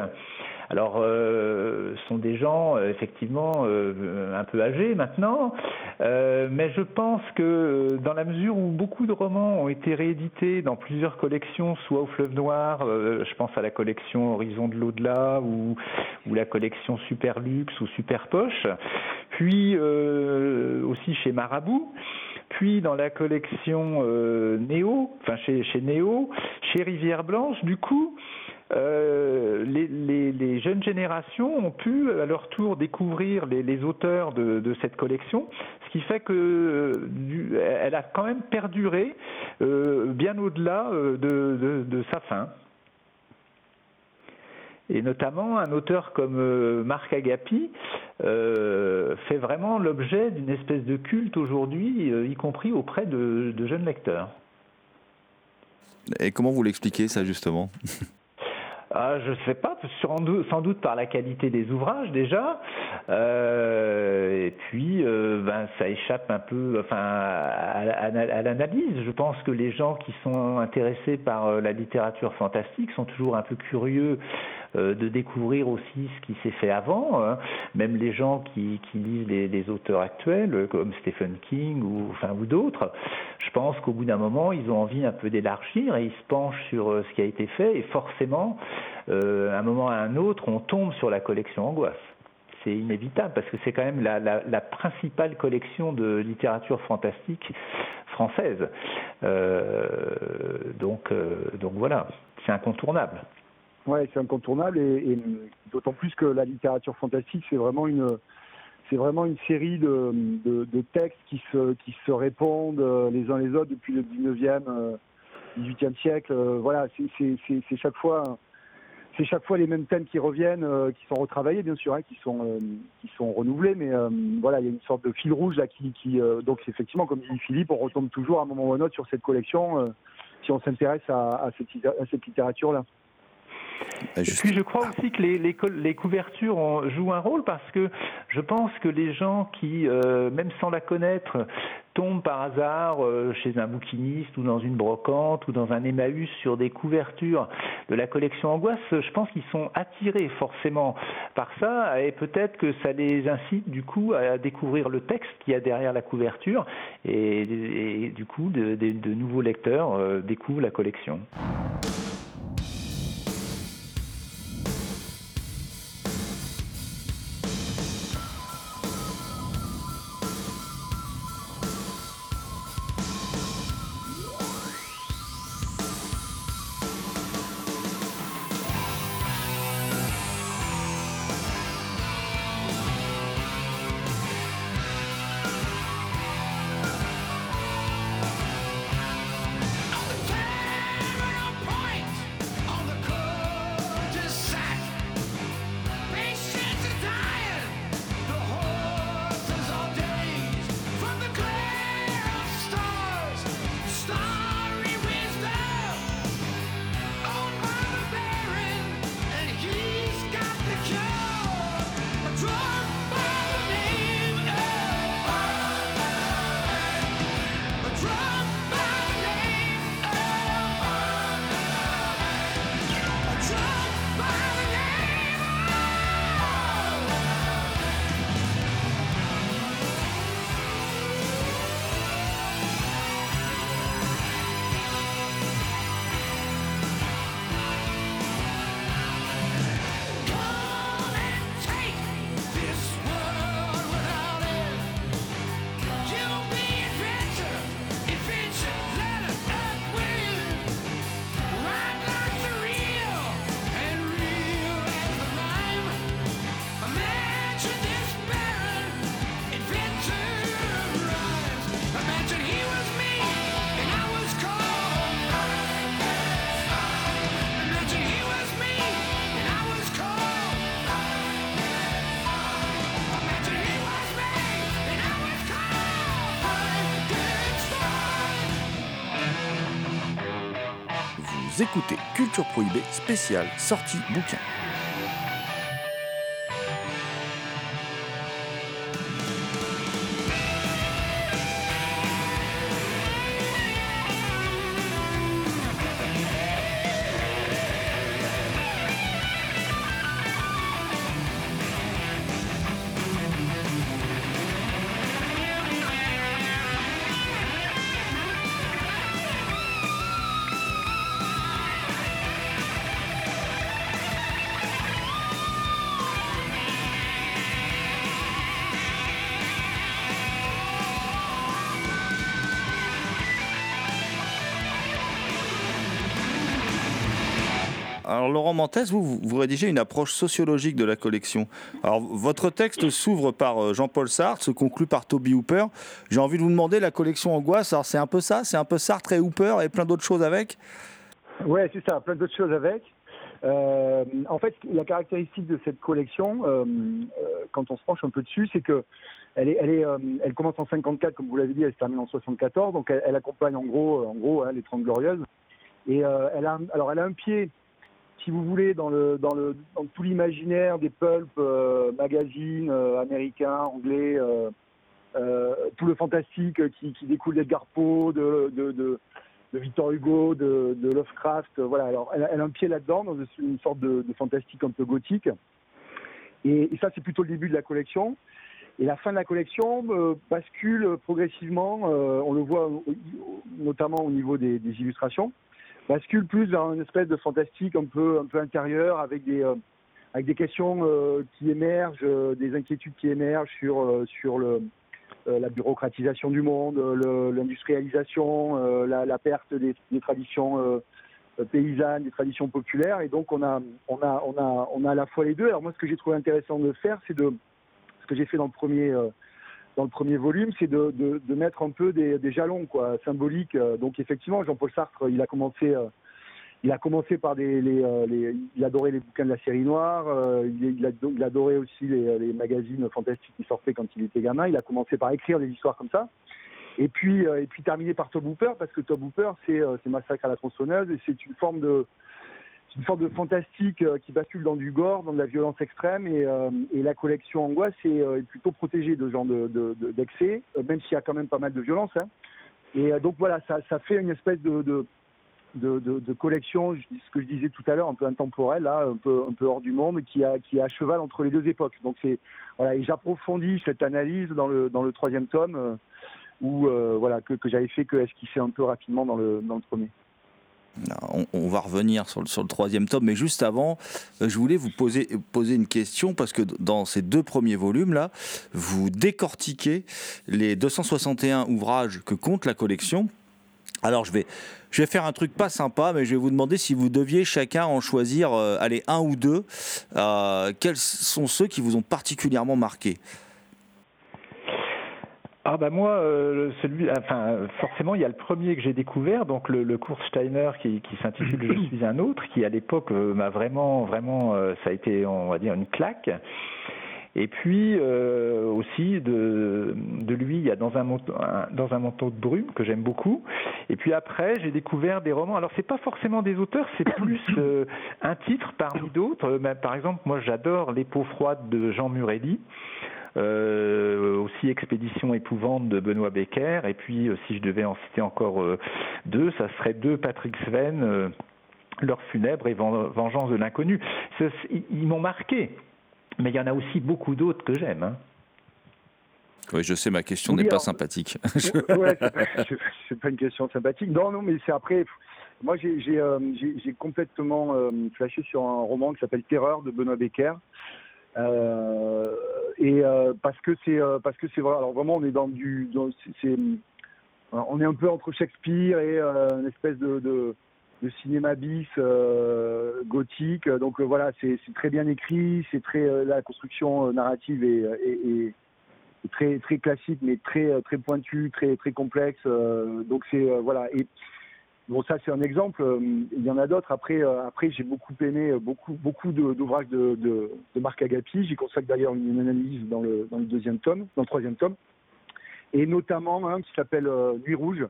Alors, euh, ce sont des gens euh, effectivement euh, un peu âgés maintenant, euh, mais je pense que euh, dans la mesure où beaucoup de romans ont été réédités dans plusieurs collections, soit au Fleuve Noir, euh, je pense à la collection Horizon de l'au-delà ou, ou la collection Super Luxe ou Super Poche, puis aussi chez Marabout. Puis dans la collection euh, Néo, enfin chez, chez Néo, chez Rivière Blanche, du coup, euh, les, jeunes générations ont pu à leur tour découvrir les, auteurs de, cette collection, ce qui fait que euh, elle a quand même perduré euh, bien au-delà de, sa fin. Et notamment un auteur comme Marc Agapi fait vraiment l'objet d'une espèce de culte aujourd'hui, y compris auprès de jeunes lecteurs. Et comment vous l'expliquez, ça, justement? Ah, je sais pas, sans doute, par la qualité des ouvrages déjà, Euh, et puis euh, ben ça échappe un peu, enfin à, à- l'analyse. Je pense que les gens qui sont intéressés par euh, la littérature fantastique sont toujours un peu curieux euh, de découvrir aussi ce qui s'est fait avant. hein. Même les gens qui, lisent les, auteurs actuels, euh, comme Stephen King ou, d'autres, je pense qu'au bout d'un moment, ils ont envie un peu d'élargir et ils se penchent sur euh, ce qui a été fait. Et forcément, euh, à un moment à un autre, on tombe sur la collection Angoisse. C'est inévitable parce que c'est quand même la, principale collection de littérature fantastique française. Euh, euh, donc voilà, c'est incontournable. Ouais, c'est incontournable et, d'autant plus que la littérature fantastique, c'est vraiment une, c'est vraiment une série de, de, textes qui se, qui se répondent euh, les uns les autres depuis le 19e, euh, 18e siècle. Euh, Voilà, c'est, chaque fois, c'est chaque fois les mêmes thèmes qui reviennent, euh, qui sont retravaillés bien sûr, hein, qui sont, euh, qui sont renouvelés, mais euh, voilà, il y a une sorte de fil rouge là qui, qui euh, donc effectivement, comme dit Philippe, on retombe toujours à un moment ou à un autre sur cette collection euh, si on s'intéresse à, à cette, à cette littérature là. Et Et puis je crois aussi que les, les, col- les couvertures jouent un rôle parce que je pense que les gens qui, euh, même sans la connaître, tombent par hasard euh, chez un bouquiniste ou dans une brocante ou dans un Emmaüs sur des couvertures de la collection Angoisse, je pense qu'ils sont attirés forcément par ça et peut-être que ça les incite du coup à découvrir le texte qu'il y a derrière la couverture et, et du coup de, de- de nouveaux lecteurs euh, découvrent la collection. Écoutez Culture Prohibée spéciale sortie bouquin. Laurent Mantes, vous, vous- rédigez une approche sociologique de la collection. Alors votre texte s'ouvre par euh, Jean-Paul Sartre, se conclut par Toby Hooper. J'ai envie de vous demander la collection Angoisse. Alors c'est un peu ça, c'est un peu Sartre et Hooper et plein d'autres choses avec? Ouais, c'est ça, plein d'autres choses avec. Euh, en fait, la caractéristique de cette collection, euh, quand on se penche un peu dessus, c'est que elle, commence en 54, comme vous l'avez dit, elle se termine en 74, donc elle, accompagne en gros, en gros hein, les 30 Glorieuses. Et alors elle a un pied si vous voulez, dans, tout l'imaginaire des pulp euh, magazines euh, américains, anglais, euh, tout le fantastique qui, découle d'Edgar Poe, de, Victor Hugo, de, Lovecraft. Voilà, alors elle, a- un pied là-dedans, dans une sorte de, fantastique un peu gothique. Et, ça, c'est plutôt le début de la collection. Et la fin de la collection bascule progressivement, on le voit notamment au niveau des illustrations, bascule plus dans une espèce de fantastique un peu, un peu intérieur avec des, euh, avec des questions euh, qui émergent, euh, des inquiétudes qui émergent sur, sur le, la bureaucratisation du monde, l'industrialisation, la, la perte des, des traditions paysannes, des traditions populaires. Et donc on a, on a, on a, on a à la fois les deux. Alors moi, ce que j'ai trouvé intéressant de faire, c'est de ce que j'ai fait dans le premier. Dans le premier volume, c'est de, mettre un peu des, jalons quoi, symboliques. Euh, Donc effectivement, Jean-Paul Sartre, il a commencé, euh, il a commencé par des, les, euh, les- il adorait les bouquins de la série noire. il, a- il adorait aussi les, magazines fantastiques qui sortaient quand il était gamin. Il a commencé par écrire des histoires comme ça. Et puis, et puis terminé par Top Hooper, parce que Top Hooper, c'est Massacre à la tronçonneuse, et c'est une forme de, c'est une forme de fantastique euh, qui bascule dans du gore, dans de la violence extrême, et, euh, la collection Angoisse est, euh, est plutôt protégée de ce genre de- de- de- d'excès, même s'il y a quand même pas mal de violence. hein. Et donc voilà, ça, fait une espèce de, collection, ce que je disais tout à l'heure, un peu intemporelle, un peu, hors du monde, qui qui est à cheval entre les deux époques. Donc voilà, et j'approfondis cette analyse dans le, troisième tome, euh, où euh, voilà que, que j'avais fait que esquisser un peu rapidement dans le premier. On, va revenir sur le, troisième tome, mais juste avant, euh, je voulais vous poser, une question parce que dans ces deux premiers volumes là, vous décortiquez les 261 ouvrages que compte la collection. Alors je vais, je vais faire un truc pas sympa, mais je vais vous demander si vous deviez chacun en choisir, euh, allez un ou deux. euh, quels sont ceux qui vous ont particulièrement marqué? Ah bah moi, euh, celui, enfin forcément, il y a le premier que j'ai découvert, donc le, le cours Steiner qui, s'intitule Je suis un autre, qui à l'époque euh, m'a vraiment, vraiment, euh, ça a été, on va dire, une claque. Et puis euh, aussi de, lui, il y a dans un, manteau, dans un manteau de brume que j'aime beaucoup. Et puis après, j'ai découvert des romans. Alors c'est pas forcément des auteurs, c'est plus un titre parmi d'autres. Mais Par exemple, moi j'adore Les peaux froides de Jean Murelli. Euh, aussi Expédition épouvante de Benoît Becker. Et puis, euh, si je devais en citer encore euh, deux, ça serait deux Patrick Sven. L'heure funèbre et Ven- Vengeance de l'inconnu. Ils m'ont marqué, mais il y en a aussi beaucoup d'autres que j'aime. hein. Oui, je sais, ma question Oui, n'est pas sympathique. ouais, c'est pas- une question sympathique. Non, non, mais c'est après. Moi, j'ai complètement flashé sur un roman qui s'appelle Terreur de Benoît Becker. Euh, et euh, parce que c'est euh, parce que c'est vrai. Alors vraiment, on est dans du, dans- c'est- on est un peu entre Shakespeare et une espèce de, de, de cinéma bis gothique. Donc voilà, c'est c'est très bien écrit. C'est très la construction narrative est, est- est- très très classique mais très très pointu, très très complexe. euh, donc c'est euh, voilà et bon ça c'est un exemple. euh, Il y en a d'autres. Après euh, après j'ai beaucoup aimé euh, beaucoup beaucoup d'ouvrages de, de, de Marc Agapi. J'y consacre d'ailleurs une, analyse dans le dans le deuxième tome, dans le troisième tome, et notamment un qui s'appelle Nuit rouge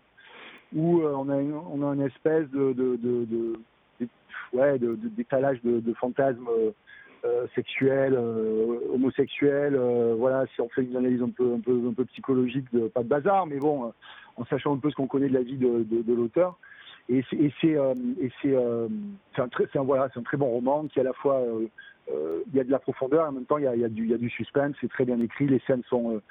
où on a une, on a espèce de de, de, ouais d'étalage de, fantasmes. euh, sexuels, homosexuels, voilà, si on fait une analyse un peu, un peu, un peu psychologique, pas de bazar, mais bon, en sachant un peu ce qu'on connaît de la vie de, de l'auteur. Et c'est, un très, bon roman qui à la fois, euh, euh, il y a de la profondeur, en même temps il y a, du, suspense, c'est très bien écrit, les scènes sont, euh,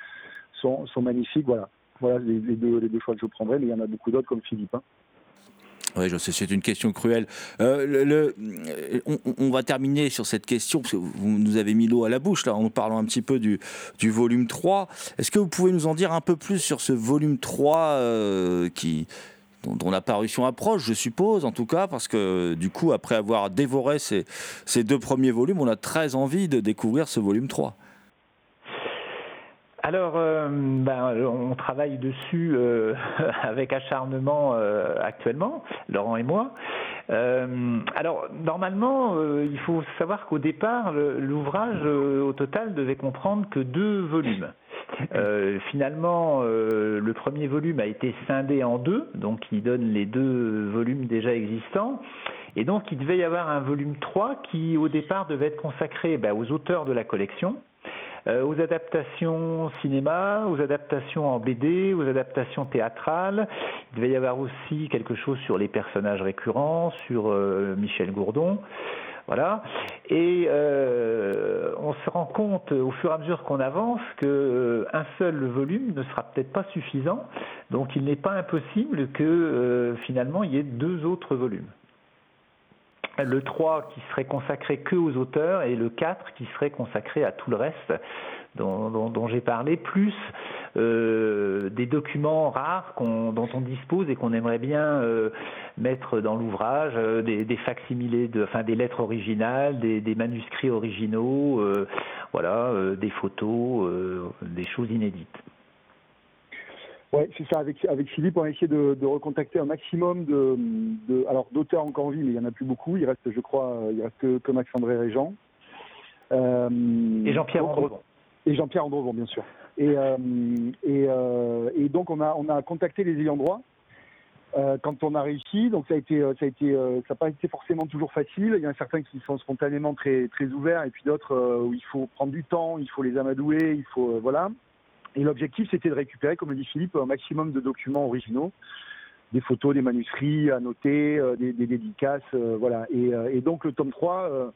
sont, magnifiques, voilà. Voilà les, deux, les deux choix que je prendrais, mais il y en a beaucoup d'autres comme Philippe. hein. Oui, je sais, c'est une question cruelle. Le- le- on, va terminer sur cette question, parce que vous nous avez mis l'eau à la bouche, là, en parlant un petit peu du, volume 3. Est-ce que vous pouvez nous en dire un peu plus sur ce volume 3 euh, qui, dont, la parution approche, je suppose, en tout cas, parce que du coup, après avoir dévoré ces, deux premiers volumes, on a très envie de découvrir ce volume 3. Alors, euh, ben, on travaille dessus euh, avec acharnement euh, actuellement, Laurent et moi. Alors, normalement, il faut savoir qu'au départ, l'ouvrage, au total, devait comprendre que deux volumes. Euh, finalement, euh, le premier volume a été scindé en deux, donc il donne les deux volumes déjà existants. Et donc, il devait y avoir un volume 3 qui, au départ, devait être consacré ben, aux auteurs de la collection, euh, aux adaptations cinéma, aux adaptations en BD, aux adaptations théâtrales. Il devait y avoir aussi quelque chose sur les personnages récurrents, sur euh, Michel Gourdon. Voilà. Et euh, on se rend compte au fur et à mesure qu'on avance que euh, un seul volume ne sera peut-être pas suffisant. Donc il n'est pas impossible que euh, finalement il y ait deux autres volumes. Le 3 qui serait consacré que aux auteurs et le 4 qui serait consacré à tout le reste dont, j'ai parlé, plus des documents rares qu'on- dont on dispose et qu'on aimerait bien euh, mettre dans l'ouvrage, euh, des, des facsimilés, de, enfin des lettres originales, des, des manuscrits originaux, euh, voilà, euh, des photos, euh, des choses inédites. Ouais, c'est ça. Avec, avec Philippe, on a essayé de, de recontacter un maximum de, de alors d'auteurs encore en vie, mais il y en a plus beaucoup. Il reste, je crois, euh, il reste que, que Max-André Régent. Euh, Et Jean-Pierre Andrevon. Et Jean-Pierre Andrevon, bien sûr. Et, euh, euh, et donc on a, on a contacté les ayants droit euh, quand on a réussi. Donc ça a été, ça a n'a pas été forcément toujours facile. Il y en a certains qui sont spontanément très, ouverts, et puis d'autres où il faut prendre du temps, il faut les amadouer, il faut, voilà. Et l'objectif, c'était de récupérer, comme le dit Philippe, un maximum de documents originaux, des photos, des manuscrits à noter, des, dédicaces, voilà. Et, et donc le tome 3 euh,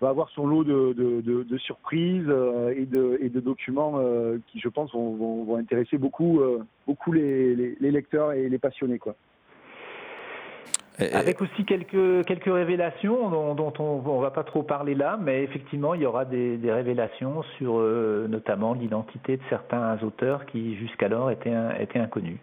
va avoir son lot de, de, de, de surprises euh, et, de, et de documents euh, qui, je pense, vont, vont, vont intéresser beaucoup, euh, beaucoup les, les, les lecteurs et les passionnés, quoi. Avec aussi quelques, quelques révélations dont, dont on ne va pas trop parler là, mais effectivement, il y aura des, des révélations sur euh, notamment l'identité de certains auteurs qui jusqu'alors étaient, étaient inconnus.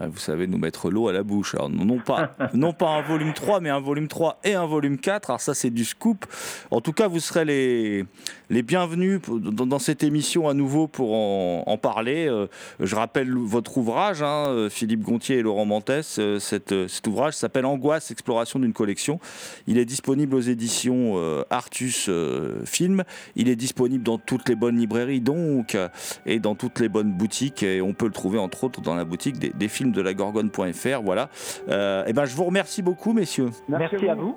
Ah, Vous savez nous mettre l'eau à la bouche. Alors, non, pas, non pas un volume 3, mais un volume 3 et un volume 4. Alors ça, c'est du scoop. En tout cas, vous serez les, les bienvenus pour- dans, dans cette émission à nouveau pour en, en parler. Euh, je rappelle votre ouvrage, hein, euh, Philippe Gontier et Laurent Mantès. euh, cette- euh, cet ouvrage s'appelle Angoisse, exploration d'une collection. Il est disponible aux éditions Artus Film. Il est disponible dans toutes les bonnes librairies, donc, et dans toutes les bonnes boutiques. Et on peut le trouver, entre autres, dans la boutique des, des films de la Gorgone.fr. Voilà. Euh, et ben, je vous remercie beaucoup, messieurs. Merci, à vous.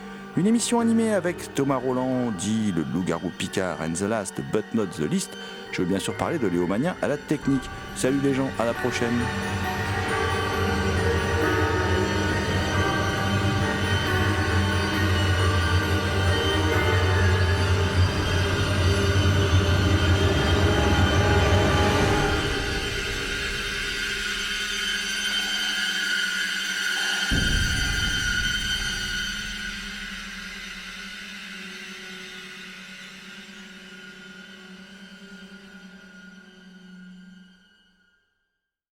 Une émission animée avec Thomas Roland, dit le loup-garou Picard and the last but not the least. Je veux bien sûr parler de Léo Mania à la technique. Salut les gens, à la prochaine.